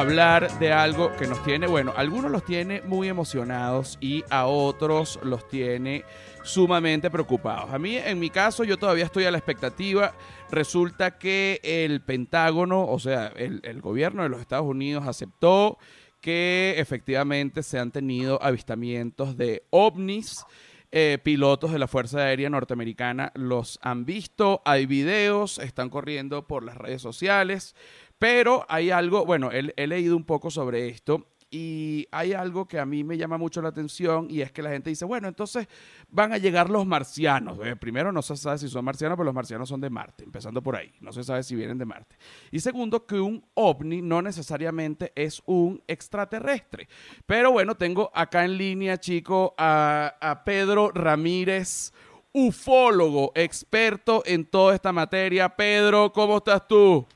hablar de algo que nos tiene, bueno, algunos los tiene muy emocionados y a otros los tiene sumamente preocupados. A mí, en mi caso, yo todavía estoy a la expectativa. Resulta que el Pentágono, o sea, el, gobierno de los Estados Unidos aceptó que efectivamente se han tenido avistamientos de ovnis. Eh, pilotos de la Fuerza Aérea Norteamericana los han visto, hay videos, están corriendo por las redes sociales, pero hay algo, bueno, he, leído un poco sobre esto y hay algo que a mí me llama mucho la atención y es que la gente dice, bueno, entonces van a llegar los marcianos. Eh, primero, no se sabe si son marcianos, pero los marcianos son de Marte, empezando por ahí. No se sabe si vienen de Marte. Y segundo, que un ovni no necesariamente es un extraterrestre. Pero bueno, tengo acá en línea, chico, a, a Pedro Ramírez, ufólogo, experto en toda esta materia. Pedro, ¿cómo estás tú?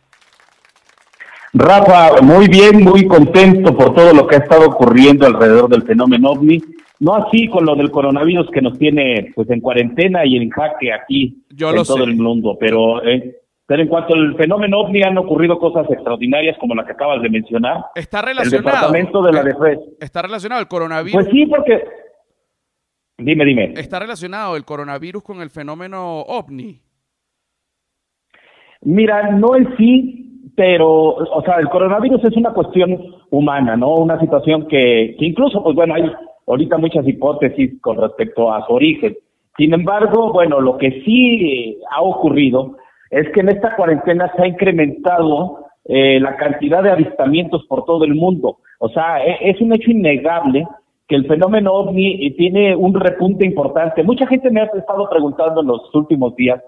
Rafa, muy bien, muy contento por todo lo que ha estado ocurriendo alrededor del fenómeno ovni. No así con lo del coronavirus que nos tiene pues en cuarentena y en jaque aquí en todo el mundo, pero eh, pero en cuanto al fenómeno ovni han ocurrido cosas extraordinarias como la que acabas de mencionar. Está relacionado. El departamento de la eh, defensa. Está relacionado el coronavirus. Pues sí, porque dime, dime. Está relacionado el coronavirus con el fenómeno ovni. Mira, no en sí, pero, o sea, el coronavirus es una cuestión humana, ¿no? Una situación que, que incluso, pues bueno, hay ahorita muchas hipótesis con respecto a su origen. Sin embargo, bueno, lo que sí ha ocurrido es que en esta cuarentena se ha incrementado eh, la cantidad de avistamientos por todo el mundo. O sea, e, es un hecho innegable que el fenómeno ovni tiene un repunte importante. Mucha gente me ha estado preguntando en los últimos días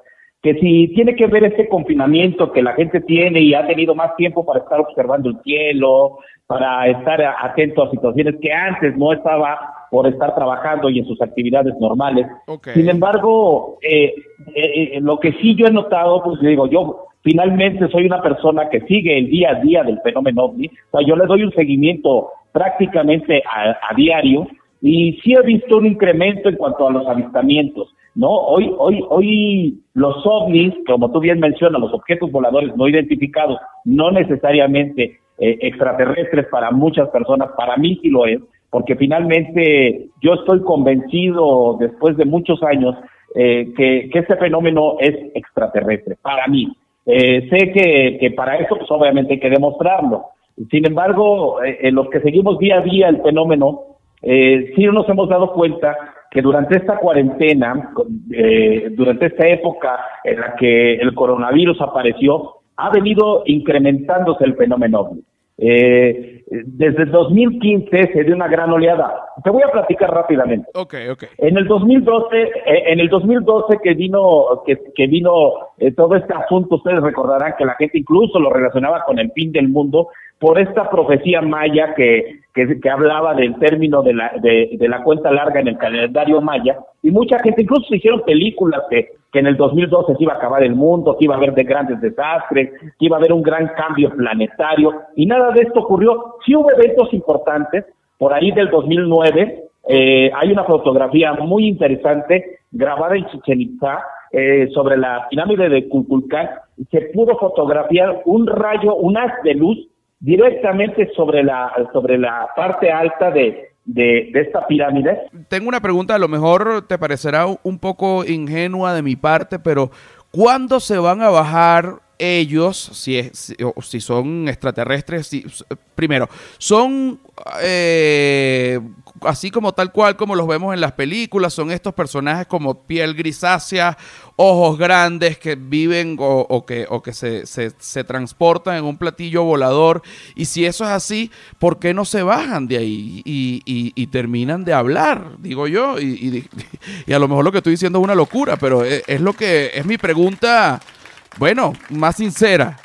que si tiene que ver este confinamiento que la gente tiene y ha tenido más tiempo para estar observando el cielo, para estar atento a situaciones que antes no estaba por estar trabajando y en sus actividades normales. Sin embargo, eh, eh, eh, lo que sí yo he notado, pues digo, yo finalmente soy una persona que sigue el día a día del fenómeno ovni, o sea, yo le doy un seguimiento prácticamente a diario y sí he visto un incremento en cuanto a los avistamientos. ¿No? Hoy, hoy, hoy los ovnis, como tú bien mencionas, los objetos voladores no identificados, no necesariamente eh, extraterrestres para muchas personas, para mí sí lo es, porque finalmente yo estoy convencido después de muchos años eh, que, que este fenómeno es extraterrestre, para mí. Eh, sé que, que para eso pues obviamente hay que demostrarlo. Sin embargo, en los que seguimos día a día el fenómeno, eh, sí nos hemos dado cuenta que durante esta cuarentena, eh, durante esta época en la que el coronavirus apareció, ha venido incrementándose el fenómeno Eh, desde el 2015 se dio una gran oleada. Te voy a platicar rápidamente. Okay, okay. En el 2012, eh, en el 2012 que vino, que, que vino eh, todo este asunto, ustedes recordarán que la gente incluso lo relacionaba con el fin del mundo por esta profecía maya que, que, hablaba del término de la, de, la cuenta larga en el calendario maya, y mucha gente, incluso se hicieron películas que, que en el 2012 se iba a acabar el mundo, que iba a haber de grandes desastres, que iba a haber un gran cambio planetario, y nada de esto ocurrió. Sí hubo eventos importantes, por ahí del 2009, eh, hay una fotografía muy interesante grabada en Chichen Itza eh, sobre la pirámide de Kukulcán, se pudo fotografiar un rayo, un haz de luz directamente sobre la, sobre la parte alta de, de, esta pirámide. Tengo una pregunta, a lo mejor te parecerá un poco ingenua de mi parte, pero ¿cuándo se van a bajar ellos, si, es, si, son extraterrestres, si, primero, son eh, así como tal cual como los vemos en las películas, son estos personajes como piel grisácea, ojos grandes que viven o, que, o que se, se, transportan en un platillo volador. Y si eso es así, ¿por qué no se bajan de ahí y, y, terminan de hablar? Digo yo, y, y, a lo mejor lo que estoy diciendo es una locura, pero es, es lo que es mi pregunta, bueno, más sincera.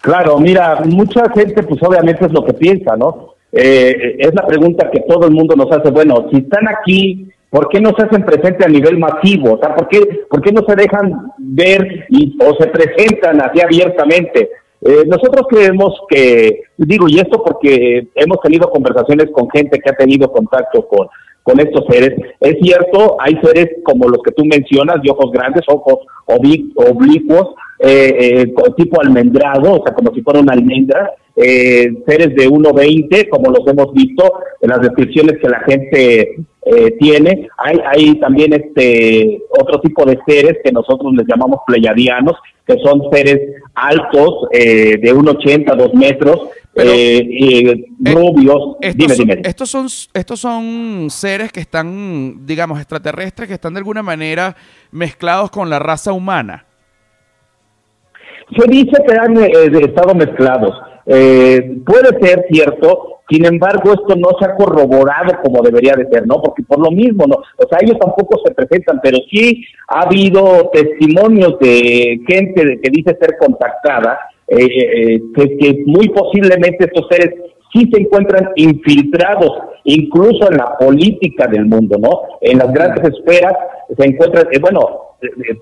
Claro, mira, mucha gente pues obviamente es lo que piensa, ¿no? Eh, es la pregunta que todo el mundo nos hace, bueno, si están aquí, ¿por qué no se hacen presentes a nivel masivo? O sea, ¿por qué, por qué no se dejan ver y, o se presentan así abiertamente? Eh, nosotros creemos que, digo, y esto porque hemos tenido conversaciones con gente que ha tenido contacto con, con estos seres. Es cierto, hay seres como los que tú mencionas, de ojos grandes, ojos oblicuos, eh, eh, tipo almendrado, o sea, como si fuera una almendra, eh, seres de 1.20, como los hemos visto en las descripciones que la gente eh, tiene. Hay, hay también este otro tipo de seres que nosotros les llamamos pleyadianos, que son seres altos, eh, de 1,80, 2 metros, eh, rubios. Estos, dime, dime. Estos son, estos son seres que están, digamos, extraterrestres, que están de alguna manera mezclados con la raza humana. Se dice que han estado mezclados. puede ser cierto, sin embargo, esto no se ha corroborado como debería de ser, ¿no? Porque por lo mismo, ¿no? O sea, ellos tampoco se presentan, pero sí ha habido testimonios de gente que dice ser contactada, eh, eh, que, que muy posiblemente estos seres sí se encuentran infiltrados, incluso en la política del mundo, ¿no? En las grandes esferas se encuentran, eh, bueno, eh,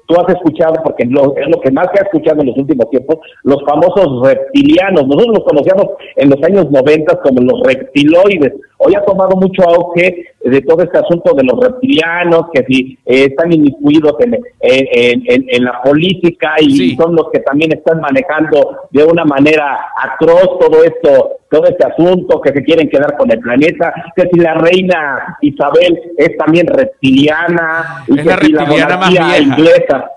tú has escuchado, porque es lo que más se ha escuchado en los últimos tiempos, los famosos reptilianos. Nosotros los conocíamos en los años 90 como los reptiloides. Hoy ha tomado mucho auge de todo este asunto de los reptilianos, que si eh, están inmiscuidos en, en, la política y son los que también están manejando de una manera atroz todo esto, todo este asunto, que se quieren quedar con el planeta, que si la reina Isabel es también reptiliana, y que si la monarquía inglesa.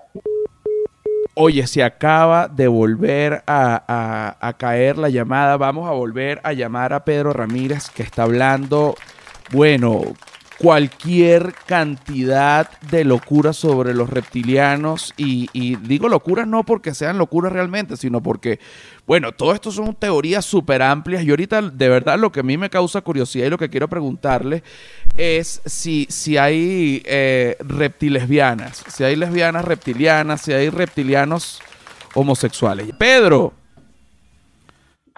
Oye, se acaba de volver a, a, caer la llamada. Vamos a volver a llamar a Pedro Ramírez, que está hablando, bueno, cualquier cantidad de locuras sobre los reptilianos y, digo locuras no porque sean locuras realmente, sino porque, bueno, todo esto son teorías súper amplias y ahorita de verdad lo que a mí me causa curiosidad y lo que quiero preguntarle es si, si hay eh, reptilesbianas, si hay lesbianas reptilianas, si hay reptilianos homosexuales. Pedro.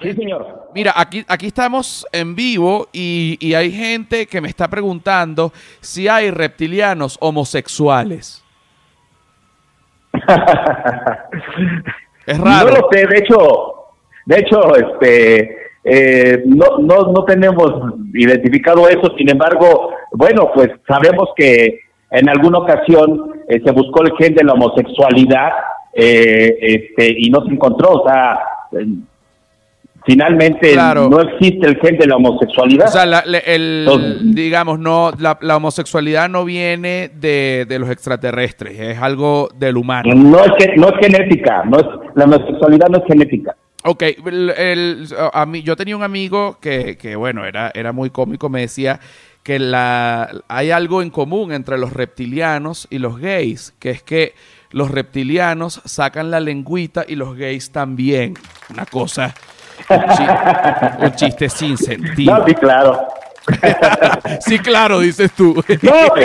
Sí, señor. Mira, aquí, aquí estamos en vivo y, hay gente que me está preguntando si hay reptilianos homosexuales. es raro. No lo sé, de hecho, de hecho, este, eh, no, no, no tenemos identificado eso, sin embargo, bueno, pues sabemos que en alguna ocasión eh, se buscó el gen de la homosexualidad eh, este, y no se encontró, o sea, finalmente no existe el gen de la homosexualidad. O sea, el, digamos, no, la, homosexualidad no viene de, los extraterrestres, es algo del humano. No es, no es genética, no es, la homosexualidad no es genética. Ok, el, a mí, yo tenía un amigo que, que, bueno, era, era muy cómico, me decía que la, hay algo en común entre los reptilianos y los gays, que es que los reptilianos sacan la lengüita y los gays también. Una cosa un chiste, sin sentido. No, sí, claro. sí, claro, dices tú. no,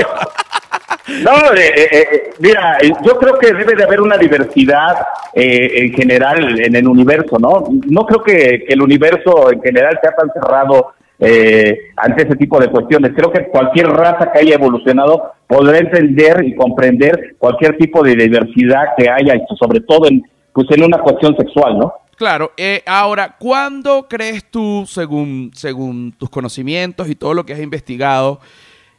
eh, eh, eh, mira, yo creo que debe de haber una diversidad en general en el universo, ¿no? No creo que, el universo en general sea tan cerrado ante ese tipo de cuestiones. Creo que cualquier raza que haya evolucionado podrá entender y comprender cualquier tipo de diversidad que haya, sobre todo en, pues en una cuestión sexual, ¿no? Claro, eh, ahora, ¿cuándo crees tú, según, según tus conocimientos y todo lo que has investigado,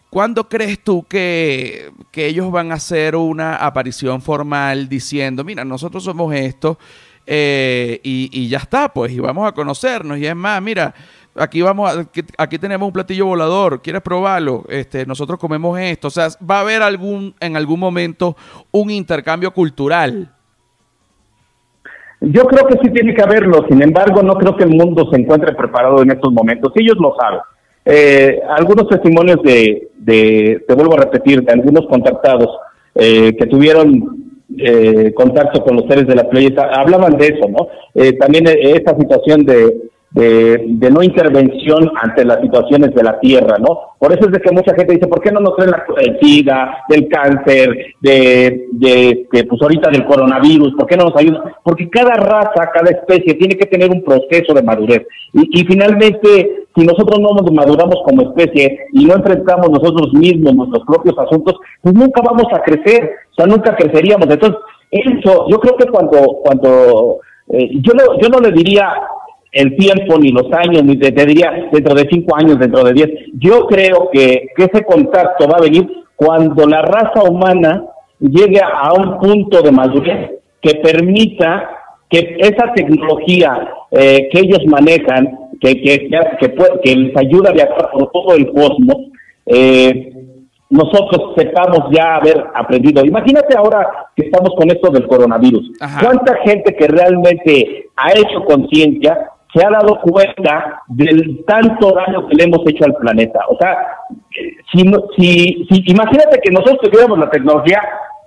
¿cuándo crees tú que, ellos van a hacer una aparición formal diciendo, mira, nosotros somos esto eh, y, ya está, pues, y vamos a conocernos? Y es más, mira, aquí vamos aquí, tenemos un platillo volador, ¿quieres probarlo? Este, nosotros comemos esto. O sea, va a haber algún, en algún momento un intercambio cultural. Yo creo que sí tiene que haberlo, sin embargo, no creo que el mundo se encuentre preparado en estos momentos. Ellos lo saben. Eh, algunos testimonios de, de, te vuelvo a repetir, de algunos contactados eh, que tuvieron eh, contacto con los seres de la playa, hablaban de eso, ¿no? también esta situación de, de, no intervención ante las situaciones de la tierra, ¿no? Por eso es de que mucha gente dice, ¿por qué no nos traen la SIDA, del cáncer, de, de, pues ahorita del coronavirus? ¿Por qué no nos ayudan? Porque cada raza, cada especie tiene que tener un proceso de madurez. Y, y finalmente, si nosotros no nos maduramos como especie y no enfrentamos nosotros mismos nuestros propios asuntos, pues nunca vamos a crecer, o sea, nunca creceríamos. Entonces, eso, yo creo que cuando, cuando eh, yo, no, yo no le diría el tiempo, ni los años, ni te, diría dentro de cinco años, dentro de diez. Yo creo que, ese contacto va a venir cuando la raza humana llegue a un punto de madurez que permita que esa tecnología eh, que ellos manejan, que, que, que, que, les ayuda a viajar por todo el cosmos, eh, nosotros sepamos ya haber aprendido. Imagínate ahora que estamos con esto del coronavirus. ¿Cuánta gente que realmente ha hecho conciencia se ha dado cuenta del tanto daño que le hemos hecho al planeta? O sea, si, si, si imagínate que nosotros tuviéramos la tecnología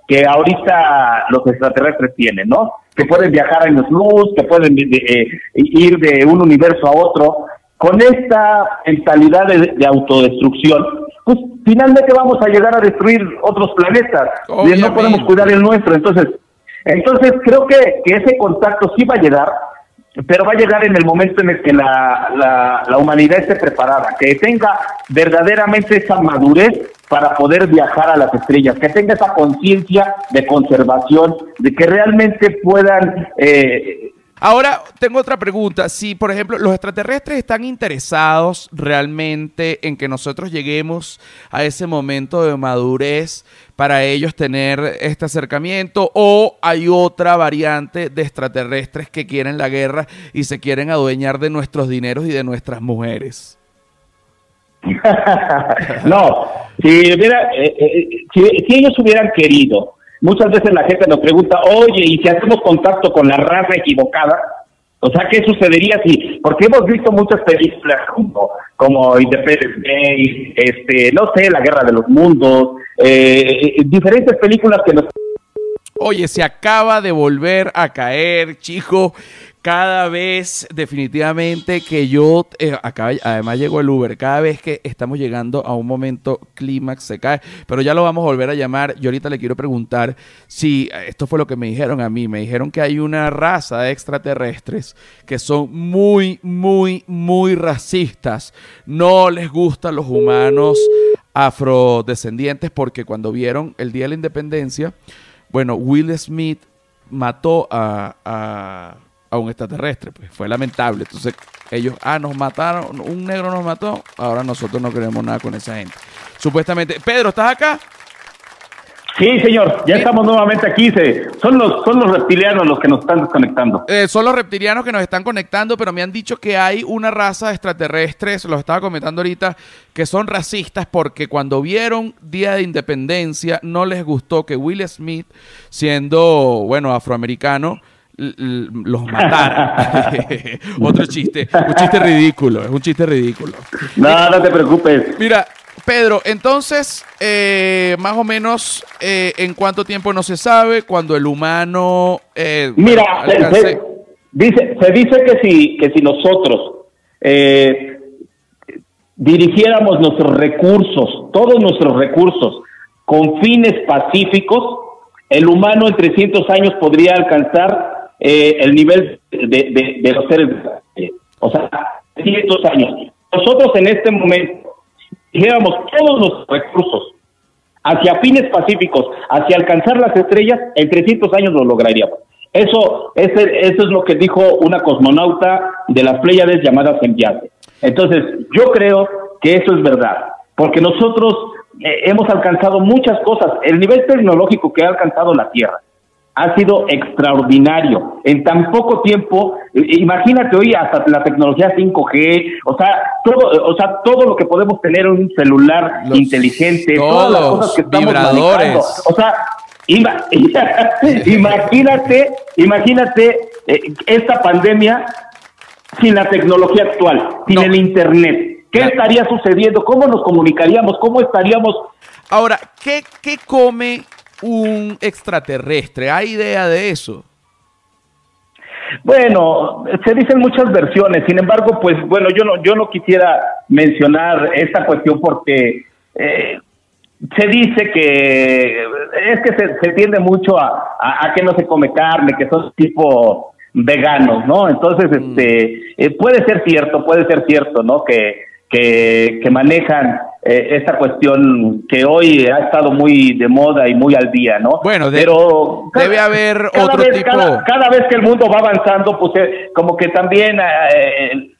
que ahorita los extraterrestres tienen, ¿no? Que pueden viajar en los luz, que pueden eh, ir de un universo a otro. Con esta mentalidad de autodestrucción, pues finalmente vamos a llegar a destruir otros planetas y no podemos cuidar el nuestro. Entonces, entonces creo que, que ese contacto sí va a llegar, pero va a llegar en el momento en el que la, la, humanidad esté preparada, que tenga verdaderamente esa madurez para poder viajar a las estrellas, que tenga esa conciencia de conservación, de que realmente puedan eh, Ahora tengo otra pregunta. Si, por ejemplo, los extraterrestres están interesados realmente en que nosotros lleguemos a ese momento de madurez para ellos tener este acercamiento o hay otra variante de extraterrestres que quieren la guerra y se quieren adueñar de nuestros dineros y de nuestras mujeres. no, si, eh, eh, si ellos hubieran querido Muchas veces la gente nos pregunta, oye, ¿y si hacemos contacto con la raza equivocada? O sea, ¿qué sucedería si? Porque hemos visto muchas películas como, como Independence Day, este, no sé, La Guerra de los Mundos, eh, eh diferentes películas que nos... Oye, se acaba de volver a caer, chico cada vez definitivamente que yo, eh, además llegó el Uber, cada vez que estamos llegando a un momento clímax se cae, pero ya lo vamos a volver a llamar. Yo ahorita le quiero preguntar si esto fue lo que me dijeron a mí, me dijeron que hay una raza de extraterrestres que son muy, muy, muy racistas, no les gustan los humanos afrodescendientes porque cuando vieron el Día de la Independencia, bueno, Will Smith mató a un extraterrestre. Pues fue lamentable. Entonces ellos, ah, nos mataron, un negro nos mató, ahora nosotros no queremos nada con esa gente. Supuestamente, Pedro, ¿estás acá? Sí, señor, ya estamos nuevamente aquí. son, los, son los reptilianos los que nos están desconectando. Eh, son los reptilianos que nos están conectando, pero me han dicho que hay una raza de extraterrestres, lo estaba comentando ahorita, que son racistas porque cuando vieron Día de Independencia no les gustó que Will Smith, siendo, bueno, afroamericano, los mataron. Otro chiste, un chiste ridículo, es un chiste ridículo. No, no te preocupes. Mira, Pedro, entonces, eh, más o menos, eh, ¿en cuánto tiempo no se sabe cuando el humano... Eh, Mira, se, dice, se dice que si, que si nosotros dirigiéramos nuestros recursos, todos nuestros recursos, con fines pacíficos, el humano en 300 años podría alcanzar eh, el nivel de, de, los seres, o sea, 300 años. Nosotros en este momento, dijéramos todos los recursos hacia fines pacíficos, hacia alcanzar las estrellas, en 300 años lo lograríamos. Eso, ese, eso es lo que dijo una cosmonauta de las Pléyades llamada Sempiate. Entonces, yo creo que eso es verdad, porque nosotros eh, hemos alcanzado muchas cosas, el nivel tecnológico que ha alcanzado la Tierra, ha sido extraordinario. En tan poco tiempo, imagínate hoy hasta la tecnología 5G, o sea, todo, o sea, todo lo que podemos tener en un celular inteligente, todas las cosas que estamos manejando. O sea, imagínate, imagínate eh, esta pandemia sin la tecnología actual, sin el internet. ¿Qué estaría sucediendo? ¿Cómo nos comunicaríamos? ¿Cómo estaríamos? Ahora, ¿qué, qué come un extraterrestre? ¿Hay idea de eso? Bueno, se dicen muchas versiones, sin embargo, pues bueno, yo no, yo no quisiera mencionar esta cuestión porque eh, se dice que es que se, tiende mucho a, a, que no se come carne, que son tipo veganos, ¿no? Entonces, mm. este, eh, puede ser cierto, puede ser cierto, ¿no? Que, que, que manejan eh, esta cuestión que hoy ha estado muy de moda y muy al día, ¿no? Bueno, pero debe haber otro tipo. Cada, vez que el mundo va avanzando, pues eh, como que también eh,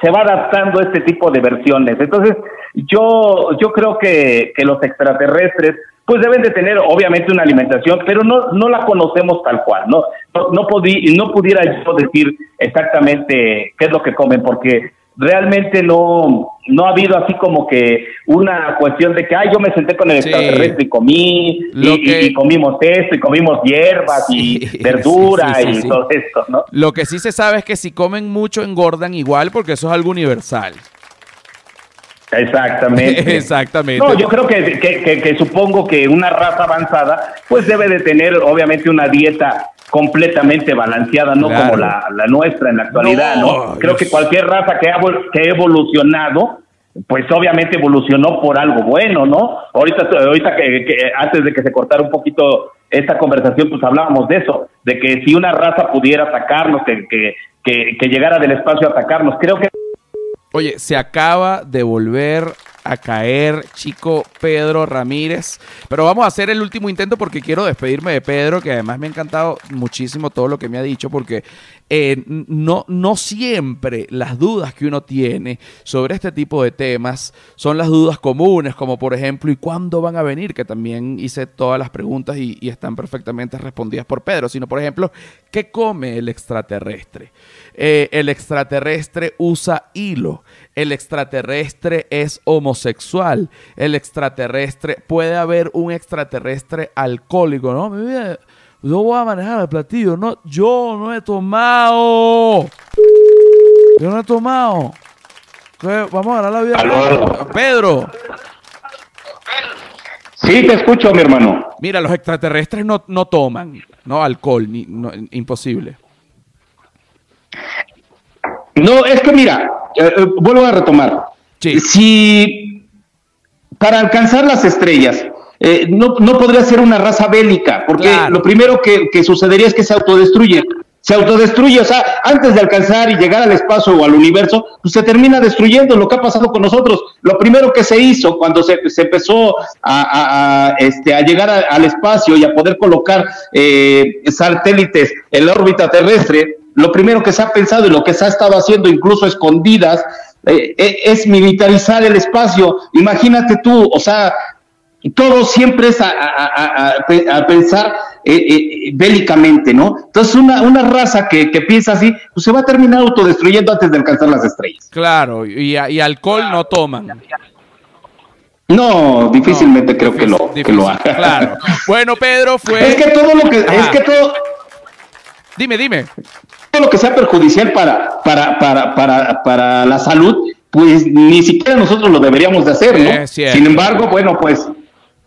se va adaptando este tipo de versiones. Entonces, Yo, yo creo que, que los extraterrestres pues deben de tener obviamente una alimentación, pero no, no la conocemos tal cual, ¿no? No, no, no pudiera yo decir exactamente qué es lo que comen, porque realmente no, no ha habido así como que una cuestión de que, ay, yo me senté con el extraterrestre y comí, y, comimos esto, y comimos hierbas y verdura y todo esto, ¿no? Lo que sí se sabe es que si comen mucho engordan igual, porque eso es algo universal. Exactamente. Exactamente. No, yo creo que, que, supongo que una raza avanzada pues debe de tener obviamente una dieta completamente balanceada, no como la, nuestra en la actualidad, ¿no? Creo que cualquier raza que ha, que ha evolucionado, pues obviamente evolucionó por algo bueno, ¿no? Ahorita, ahorita que, antes de que se cortara un poquito esta conversación, pues hablábamos de eso, de que si una raza pudiera atacarnos, que, que, que llegara del espacio a atacarnos, creo que Oye, se acaba de volver a caer chico Pedro Ramírez. Pero vamos a hacer el último intento porque quiero despedirme de Pedro, que además me ha encantado muchísimo todo lo que me ha dicho, porque eh, no, no siempre las dudas que uno tiene sobre este tipo de temas son las dudas comunes, como por ejemplo, ¿y cuándo van a venir? Que también hice todas las preguntas y, están perfectamente respondidas por Pedro, sino por ejemplo, ¿qué come el extraterrestre? Eh, el extraterrestre usa hilo, el extraterrestre es homosexual, el extraterrestre, puede haber un extraterrestre alcohólico, ¿no? Mi vida, yo voy a manejar el platillo, no, yo no he tomado, yo no he tomado. Vamos a ganar la vida. Pedro. Sí, te escucho, mi hermano. Mira, los extraterrestres no, no toman, no alcohol, ni, imposible. No, es que mira, eh, eh, vuelvo a retomar. Si para alcanzar las estrellas eh, no, no, podría ser una raza bélica, porque lo primero que, sucedería es que se autodestruye. Se autodestruye, o sea, antes de alcanzar y llegar al espacio o al universo, pues se termina destruyendo lo que ha pasado con nosotros. Lo primero que se hizo cuando se, empezó a, este, a llegar al espacio y a poder colocar satélites en la órbita terrestre, lo primero que se ha pensado y lo que se ha estado haciendo incluso escondidas eh, eh, es militarizar el espacio. Imagínate tú, o sea, todo siempre es a, pensar eh, bélicamente, ¿no? Entonces una, una raza que, piensa así, pues se va a terminar autodestruyendo antes de alcanzar las estrellas. Claro, y, alcohol no toman. No, difícilmente creo que lo, que lo haga. Claro. Bueno, Pedro fue. Es que todo lo que. Es que todo. Dime, dime lo que sea perjudicial para, para, para, para, para la salud, pues ni siquiera nosotros lo deberíamos de hacer, ¿no? Sin embargo, bueno, pues,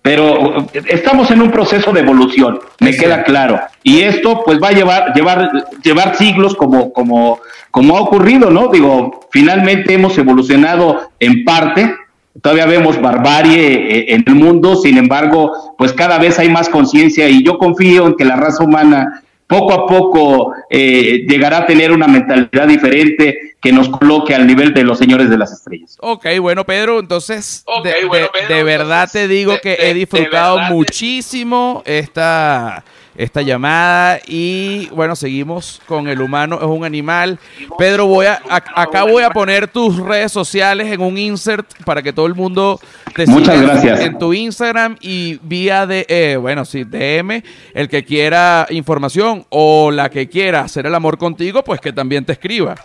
pero estamos en un proceso de evolución, me queda claro. Y esto, pues, va a llevar, llevar, llevar siglos como, como, como ha ocurrido, ¿no? Digo, finalmente hemos evolucionado en parte, todavía vemos barbarie eh, en el mundo, sin embargo, pues cada vez hay más conciencia y yo confío en que la raza humana poco a poco eh, llegará a tener una mentalidad diferente que nos coloque al nivel de los señores de las estrellas. Ok, bueno Pedro, entonces de, verdad te digo que he disfrutado muchísimo esta esta llamada y bueno, seguimos con el humano es un animal. Pedro, voy a, acá voy a poner tus redes sociales en un insert para que todo el mundo te Muchas gracias. en tu Instagram y vía de eh, bueno, sí, DM, el que quiera información o la que quiera hacer el amor contigo, pues que también te escriba.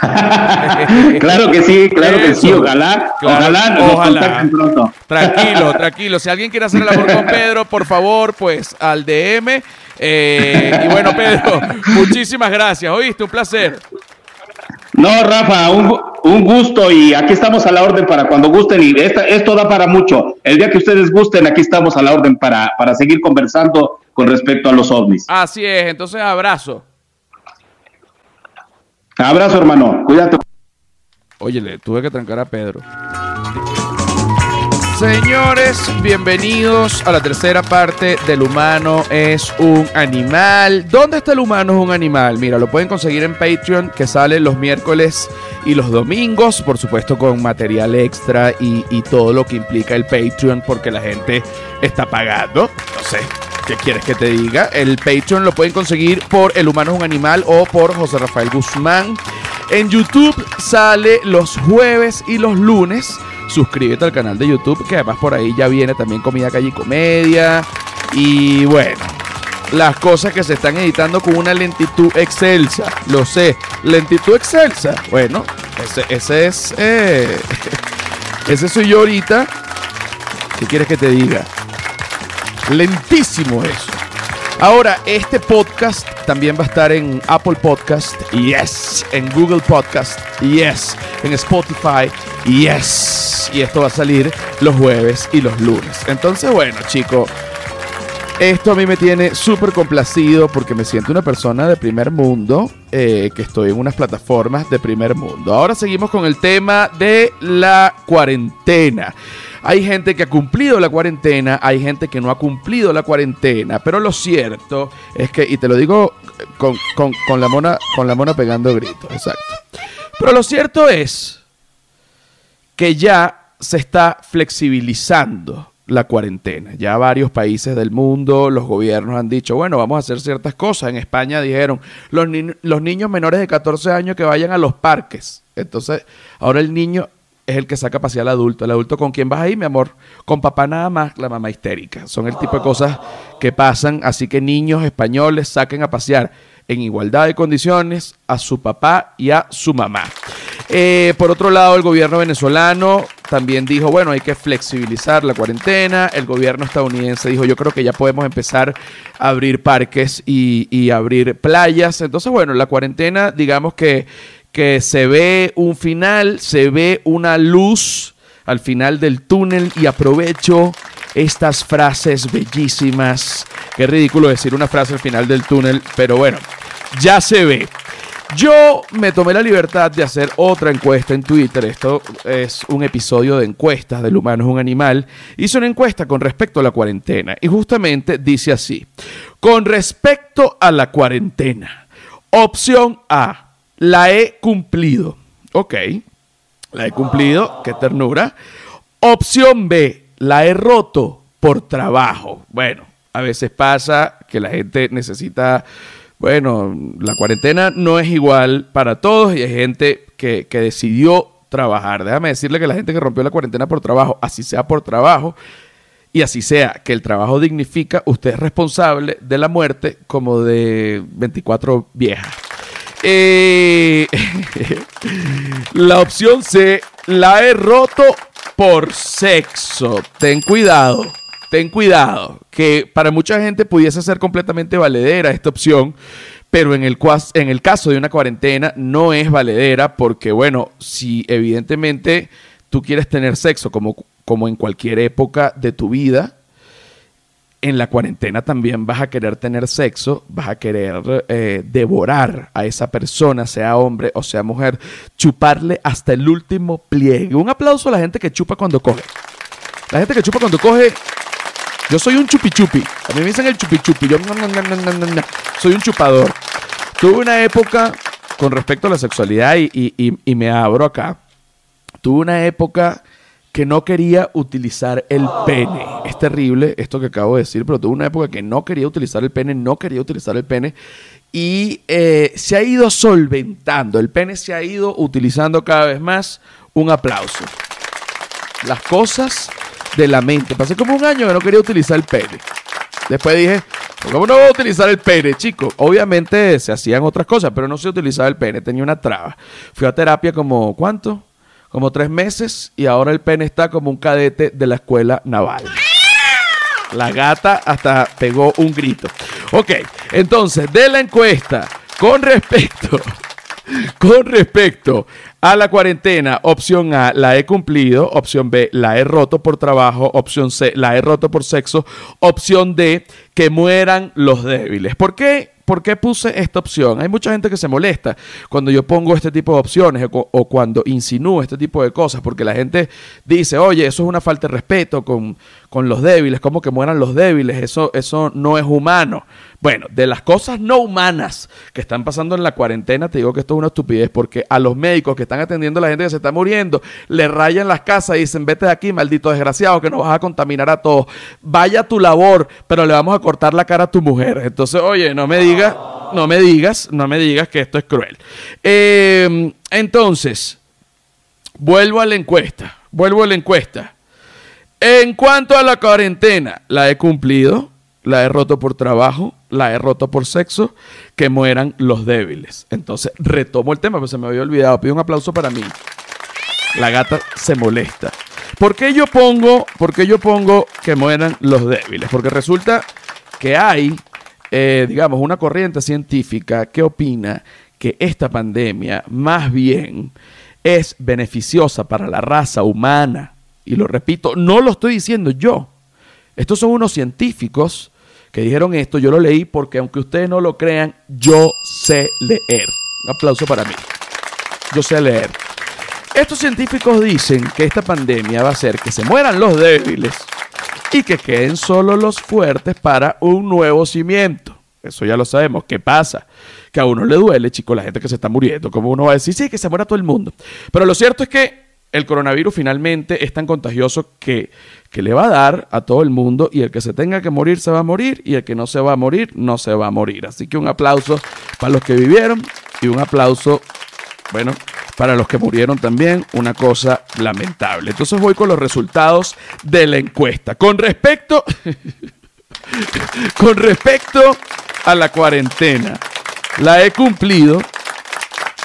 claro que sí, claro que sí, ojalá, ojalá ojalá. pronto. Tranquilo, tranquilo. Si alguien quiere hacer el amor con Pedro, por favor, pues al DM. Eh, y bueno, Pedro, muchísimas gracias. ¿Oíste? Un placer. No, Rafa, un, gusto y aquí estamos a la orden para cuando gusten y esto da para mucho. El día que ustedes gusten, aquí estamos a la orden para, para seguir conversando con respecto a los ovnis. Así es, entonces abrazo. Abrazo, hermano. Cuídate. Oye, le tuve que trancar a Pedro. Señores, bienvenidos a la tercera parte del humano es un animal. ¿Dónde está el humano es un animal? Mira, lo pueden conseguir en Patreon, que sale los miércoles y los domingos, por supuesto con material extra y, y todo lo que implica el Patreon, porque la gente está pagando. No sé, ¿Qué quieres que te diga? El Patreon lo pueden conseguir por El Humano es un Animal o por José Rafael Guzmán. En YouTube sale los jueves y los lunes. Suscríbete al canal de YouTube, que además por ahí ya viene también Comida Calle y Comedia. Y bueno, las cosas que se están editando con una lentitud excelsa. Lo sé, lentitud excelsa. Bueno, ese, ese es. Eh, ese soy yo ahorita. ¿Qué quieres que te diga? Lentísimo eso. Ahora, este podcast también va a estar en Apple Podcast, yes, en Google Podcast, yes, en Spotify, yes. Y esto va a salir los jueves y los lunes. Entonces, bueno, chicos, esto a mí me tiene súper complacido porque me siento una persona de primer mundo, eh, que estoy en unas plataformas de primer mundo. Ahora seguimos con el tema de la cuarentena. Hay gente que ha cumplido la cuarentena, hay gente que no ha cumplido la cuarentena, pero lo cierto es que, y te lo digo con, la, mona, con la mona pegando gritos, exacto. Pero lo cierto es que ya se está flexibilizando la cuarentena. Ya varios países del mundo, los gobiernos han dicho, bueno, vamos a hacer ciertas cosas. En España dijeron, los, los niños menores de 14 años que vayan a los parques. Entonces, ahora el niño es el que saca a pasear al adulto. El adulto con quién vas ahí, mi amor, con papá nada más, la mamá histérica. Son el tipo de cosas que pasan, así que niños españoles saquen a pasear en igualdad de condiciones a su papá y a su mamá. Eh, por otro lado, el gobierno venezolano también dijo, bueno, hay que flexibilizar la cuarentena. El gobierno estadounidense dijo, yo creo que ya podemos empezar a abrir parques y, y abrir playas. Entonces, bueno, la cuarentena, digamos que que se ve un final, se ve una luz al final del túnel y aprovecho estas frases bellísimas. Qué ridículo decir una frase al final del túnel, pero bueno, ya se ve. Yo me tomé la libertad de hacer otra encuesta en Twitter. Esto es un episodio de encuestas del humano es un animal. Hice una encuesta con respecto a la cuarentena y justamente dice así. Con respecto a la cuarentena, opción A, la he cumplido. Ok, la he cumplido, qué ternura. Opción B, la he roto por trabajo. Bueno, a veces pasa que la gente necesita, bueno, la cuarentena no es igual para todos y hay gente que, que decidió trabajar. Déjame decirle que la gente que rompió la cuarentena por trabajo, así sea por trabajo, y así sea que el trabajo dignifica, usted es responsable de la muerte como de 24 viejas. Eh, la opción C, la he roto por sexo. Ten cuidado, ten cuidado, que para mucha gente pudiese ser completamente valedera esta opción, pero en el, en el caso de una cuarentena no es valedera porque, bueno, si evidentemente tú quieres tener sexo como, como en cualquier época de tu vida, en la cuarentena también vas a querer tener sexo, vas a querer eh, devorar a esa persona, sea hombre o sea mujer, chuparle hasta el último pliegue. Un aplauso a la gente que chupa cuando coge. La gente que chupa cuando coge, yo soy un chupi chupi. A mí me dicen el chupi chupi. Yo soy un chupador. Tuve una época con respecto a la sexualidad y, y me abro acá. Tuve una época que no quería utilizar el pene. Es terrible esto que acabo de decir, pero tuve una época que no quería utilizar el pene, no quería utilizar el pene. Y eh, se ha ido solventando, el pene se ha ido utilizando cada vez más. Un aplauso. Las cosas de la mente. Pasé como un año que no quería utilizar el pene. Después dije, ¿cómo no voy a utilizar el pene, chico? Obviamente se hacían otras cosas, pero no se utilizaba el pene, tenía una traba. Fui a terapia como, ¿cuánto? como tres meses y ahora el pene está como un cadete de la escuela naval. La gata hasta pegó un grito. Ok, entonces, de la encuesta, con respecto, con respecto a la cuarentena, opción A, la he cumplido, opción B, la he roto por trabajo, opción C, la he roto por sexo, opción D, que mueran los débiles. ¿Por qué? ¿por qué puse esta opción? Hay mucha gente que se molesta cuando yo pongo este tipo de opciones o, cuando insinúo este tipo de cosas, porque la gente dice, oye, eso es una falta de respeto con, con los débiles, como que mueran los débiles, eso, eso no es humano. Bueno, de las cosas no humanas que están pasando en la cuarentena, te digo que esto es una estupidez, porque a los médicos que están atendiendo a la gente que se está muriendo, le rayan las casas y dicen, vete de aquí, maldito desgraciado, que nos vas a contaminar a todos. Vaya tu labor, pero le vamos a cortar la cara a tu mujer. Entonces, oye, no me digas, no me digas, no me digas que esto es cruel. Eh, entonces, vuelvo a la encuesta, vuelvo a la encuesta. En cuanto a la cuarentena, la he cumplido, la he roto por trabajo, la he roto por sexo, que mueran los débiles. Entonces, retomo el tema, pues se me había olvidado. Pido un aplauso para mí. La gata se molesta. ¿Por qué yo pongo, por qué yo pongo que mueran los débiles? Porque resulta que hay, eh, digamos, una corriente científica que opina que esta pandemia más bien es beneficiosa para la raza humana y lo repito, no lo estoy diciendo yo. Estos son unos científicos que dijeron esto, yo lo leí porque aunque ustedes no lo crean, yo sé leer. Un aplauso para mí. Yo sé leer. Estos científicos dicen que esta pandemia va a hacer que se mueran los débiles y que queden solo los fuertes para un nuevo cimiento. Eso ya lo sabemos. ¿Qué pasa? Que a uno le duele, chicos, la gente que se está muriendo. Como uno va a decir, sí, que se muera todo el mundo. Pero lo cierto es que el coronavirus finalmente es tan contagioso que, que, le va a dar a todo el mundo y el que se tenga que morir se va a morir y el que no se va a morir no se va a morir. Así que un aplauso para los que vivieron y un aplauso, bueno, para los que murieron también, una cosa lamentable. Entonces voy con los resultados de la encuesta. Con respecto, con respecto a la cuarentena, la he cumplido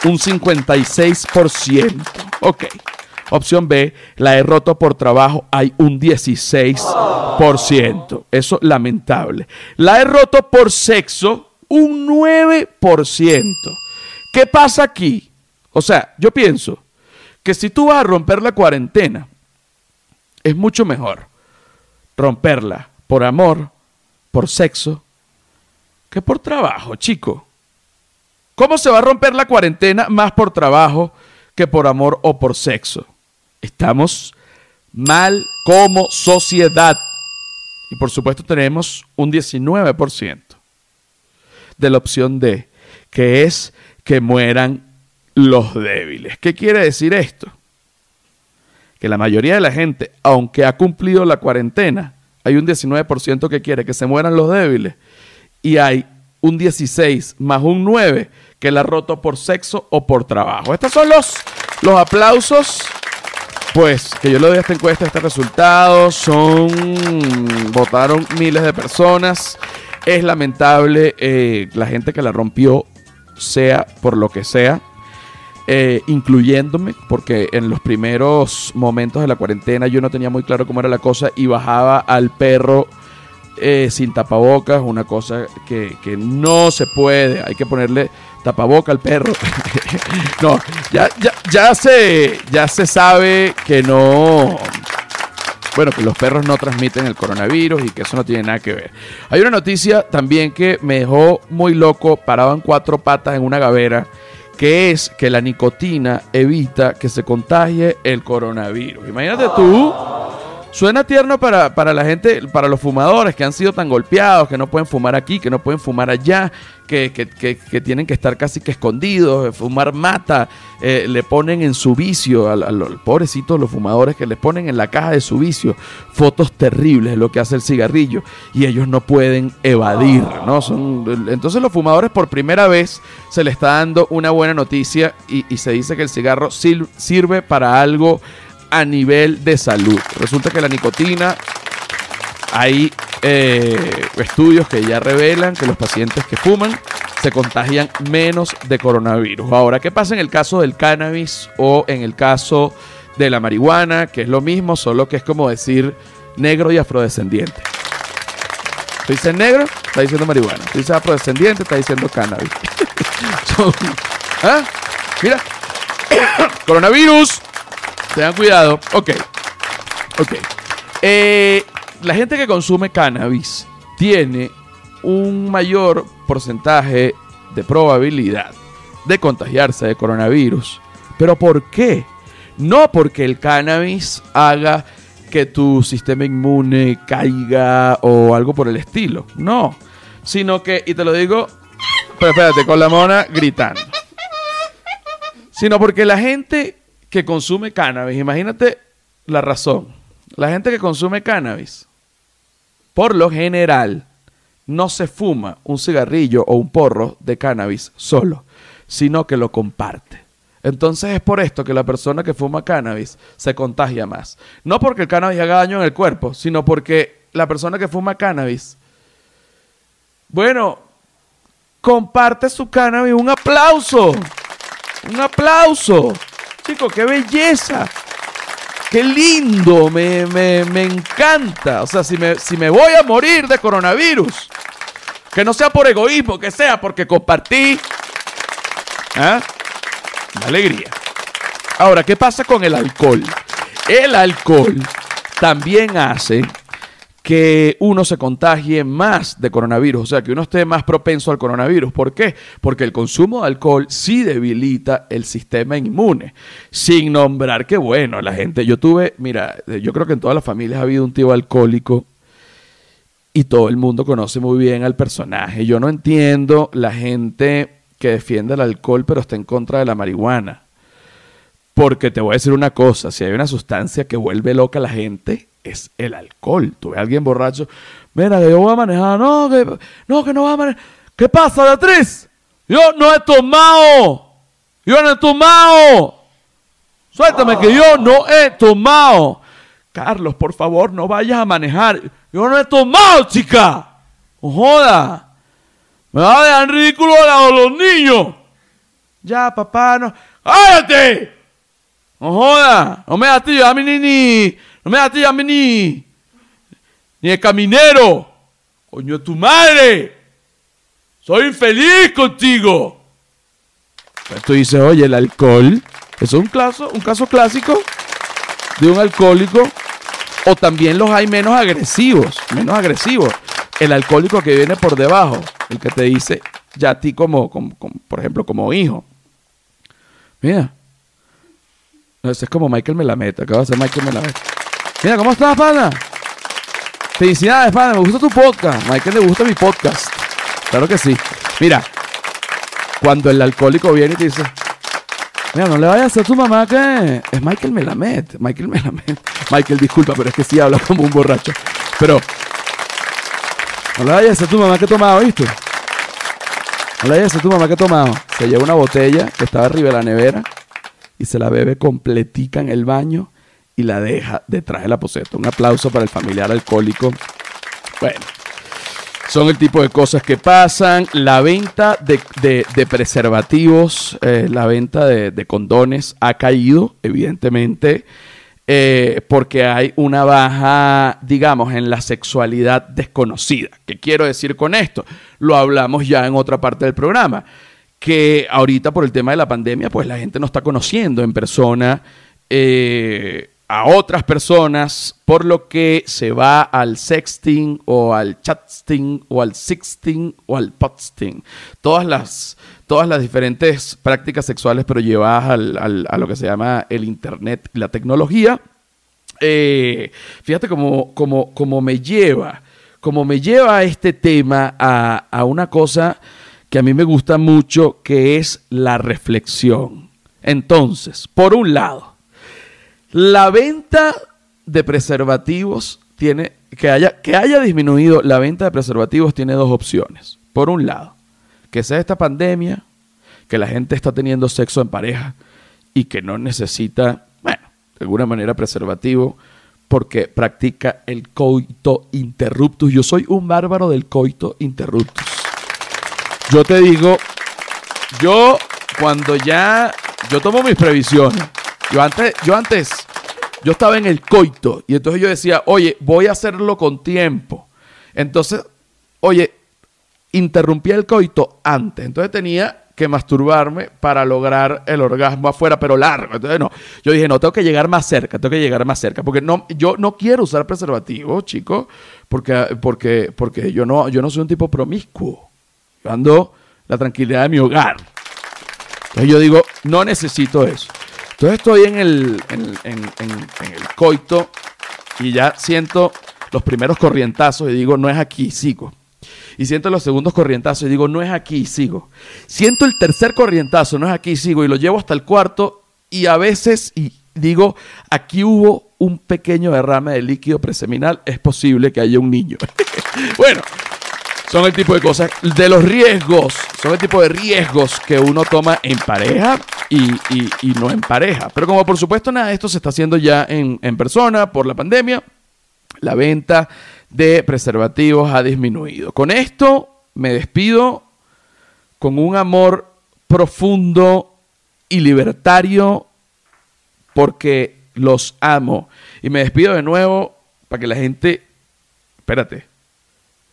un 56%. Ok. Opción B, la he roto por trabajo, hay un 16%. Eso lamentable. La he roto por sexo, un 9%. ¿Qué pasa aquí? O sea, yo pienso que si tú vas a romper la cuarentena, es mucho mejor romperla por amor, por sexo, que por trabajo, chico. ¿Cómo se va a romper la cuarentena más por trabajo que por amor o por sexo? Estamos mal como sociedad. Y por supuesto tenemos un 19% de la opción D, que es que mueran los débiles. ¿Qué quiere decir esto? Que la mayoría de la gente, aunque ha cumplido la cuarentena, hay un 19% que quiere que se mueran los débiles y hay un 16 más un 9 que la ha roto por sexo o por trabajo. Estos son los, los aplausos pues que yo le doy a esta encuesta, este resultado, son, votaron miles de personas. Es lamentable eh, la gente que la rompió, sea por lo que sea, eh, incluyéndome, porque en los primeros momentos de la cuarentena yo no tenía muy claro cómo era la cosa y bajaba al perro eh, sin tapabocas, una cosa que, que no se puede, hay que ponerle tapaboca al perro. no, ya, ya, ya, se, ya se sabe que no. Bueno, que los perros no transmiten el coronavirus y que eso no tiene nada que ver. Hay una noticia también que me dejó muy loco, parado en cuatro patas en una gavera, que es que la nicotina evita que se contagie el coronavirus. Imagínate tú Suena tierno para, para, la gente, para los fumadores que han sido tan golpeados, que no pueden fumar aquí, que no pueden fumar allá, que, tienen que estar casi que escondidos, fumar mata, eh, le ponen en su vicio, a, los pobrecitos los fumadores que les ponen en la caja de su vicio fotos terribles de lo que hace el cigarrillo y ellos no pueden evadir, ¿no? Son, entonces los fumadores por primera vez se les está dando una buena noticia y, y se dice que el cigarro sirve para algo a nivel de salud. Resulta que la nicotina, hay eh, estudios que ya revelan que los pacientes que fuman se contagian menos de coronavirus. Ahora, ¿qué pasa en el caso del cannabis o en el caso de la marihuana? Que es lo mismo, solo que es como decir negro y afrodescendiente. Tú dices negro, está diciendo marihuana. Tú dices afrodescendiente, está diciendo cannabis. ¿Ah? Mira. Coronavirus. Tengan cuidado. Ok. Ok. Eh, la gente que consume cannabis tiene un mayor porcentaje de probabilidad de contagiarse de coronavirus. ¿Pero por qué? No porque el cannabis haga que tu sistema inmune caiga o algo por el estilo. No. Sino que, y te lo digo, pero espérate, con la mona gritando. Sino porque la gente que consume cannabis, imagínate la razón. La gente que consume cannabis, por lo general, no se fuma un cigarrillo o un porro de cannabis solo, sino que lo comparte. Entonces es por esto que la persona que fuma cannabis se contagia más. No porque el cannabis haga daño en el cuerpo, sino porque la persona que fuma cannabis, bueno, comparte su cannabis. Un aplauso. Un aplauso. Chicos, qué belleza. Qué lindo. Me, me, me encanta. O sea, si me, si me voy a morir de coronavirus, que no sea por egoísmo, que sea porque compartí. ¿Ah? alegría. Ahora, ¿qué pasa con el alcohol? El alcohol también hace que uno se contagie más de coronavirus, o sea, que uno esté más propenso al coronavirus. ¿Por qué? Porque el consumo de alcohol sí debilita el sistema inmune, sin nombrar que, bueno, la gente, yo tuve, mira, yo creo que en todas las familias ha habido un tío alcohólico y todo el mundo conoce muy bien al personaje. Yo no entiendo la gente que defiende el alcohol pero está en contra de la marihuana. Porque te voy a decir una cosa, si hay una sustancia que vuelve loca a la gente, es el alcohol. Tú ves a alguien borracho, mira, que yo voy a manejar, no, que no, que no va a manejar. ¿Qué pasa, Beatriz? Yo no he tomado. Yo no he tomado. Suéltame que yo no he tomado. Carlos, por favor, no vayas a manejar. Yo no he tomado, chica. No joda. Me va a dejar ridículo a los niños. Ya, papá, no. ¡Cállate! No joda. No me da tío, a mí ni, ni no me a mí ni, ni el caminero. Coño, tu madre. Soy infeliz contigo. Tú dices, oye, el alcohol. es un caso, un caso clásico de un alcohólico. O también los hay menos agresivos. Menos agresivos. El alcohólico que viene por debajo. El que te dice, ya a ti como, por ejemplo, como hijo. Mira. No, es como Michael Melamed. Acaba de ser Michael Melamed. Mira, ¿cómo estás, pana? Felicidades, pana. Me gusta tu podcast. Michael le gusta mi podcast. Claro que sí. Mira, cuando el alcohólico viene y te dice, mira, no le vayas a tu mamá que es Michael Melamed. Michael Melamed. Michael, disculpa, pero es que sí habla como un borracho. Pero, no le vayas a tu mamá que he tomado, ¿viste? No le vayas a tu mamá que he tomado. Se lleva una botella que estaba arriba de la nevera y se la bebe completica en el baño y la deja detrás de la poseta. Un aplauso para el familiar alcohólico. Bueno, son el tipo de cosas que pasan. La venta de, preservativos, eh, la venta de, condones ha caído, evidentemente, eh, porque hay una baja, digamos, en la sexualidad desconocida. ¿Qué quiero decir con esto? Lo hablamos ya en otra parte del programa. Que ahorita por el tema de la pandemia, pues la gente no está conociendo en persona eh, a otras personas, por lo que se va al sexting o al chatsting o al sexting o al potsting. Todas las, todas las diferentes prácticas sexuales, pero llevadas al, a lo que se llama el Internet y la tecnología. Eh, fíjate cómo, cómo, me lleva, cómo me lleva este tema a, a una cosa que a mí me gusta mucho, que es la reflexión. Entonces, por un lado, la venta de preservativos tiene, que haya, que haya disminuido la venta de preservativos tiene dos opciones. Por un lado, que sea esta pandemia, que la gente está teniendo sexo en pareja y que no necesita, bueno, de alguna manera preservativo porque practica el coito interruptus. Yo soy un bárbaro del coito interruptus. Yo te digo, yo cuando ya, yo tomo mis previsiones. Yo antes, yo antes yo estaba en el coito y entonces yo decía, oye, voy a hacerlo con tiempo. Entonces, oye, interrumpía el coito antes. Entonces tenía que masturbarme para lograr el orgasmo afuera, pero largo. Entonces no, yo dije, no, tengo que llegar más cerca, tengo que llegar más cerca, porque no, yo no quiero usar preservativo, chicos, porque, porque, porque yo, no, yo no soy un tipo promiscuo. Yo ando la tranquilidad de mi hogar. Entonces yo digo, no necesito eso. Entonces estoy en el, en, el coito y ya siento los primeros corrientazos y digo, no es aquí, sigo. Y siento los segundos corrientazos y digo, no es aquí, sigo. Siento el tercer corrientazo, no es aquí, sigo. Y lo llevo hasta el cuarto y a veces y digo, aquí hubo un pequeño derrame de líquido preseminal, es posible que haya un niño. bueno, Son el tipo de cosas, de los riesgos, son el tipo de riesgos que uno toma en pareja y, no en pareja. Pero como por supuesto nada de esto se está haciendo ya en, en persona por la pandemia, la venta de preservativos ha disminuido. Con esto me despido con un amor profundo y libertario porque los amo. Y me despido de nuevo para que la gente, espérate,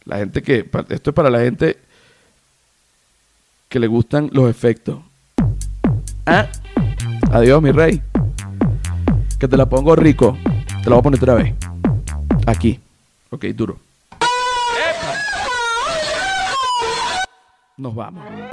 la gente que, esto es para la gente que le gustan los efectos. ¿Ah? Adiós, mi rey. Que te la pongo rico. Te la voy a poner otra vez. Aquí. Ok, duro. Nos vamos.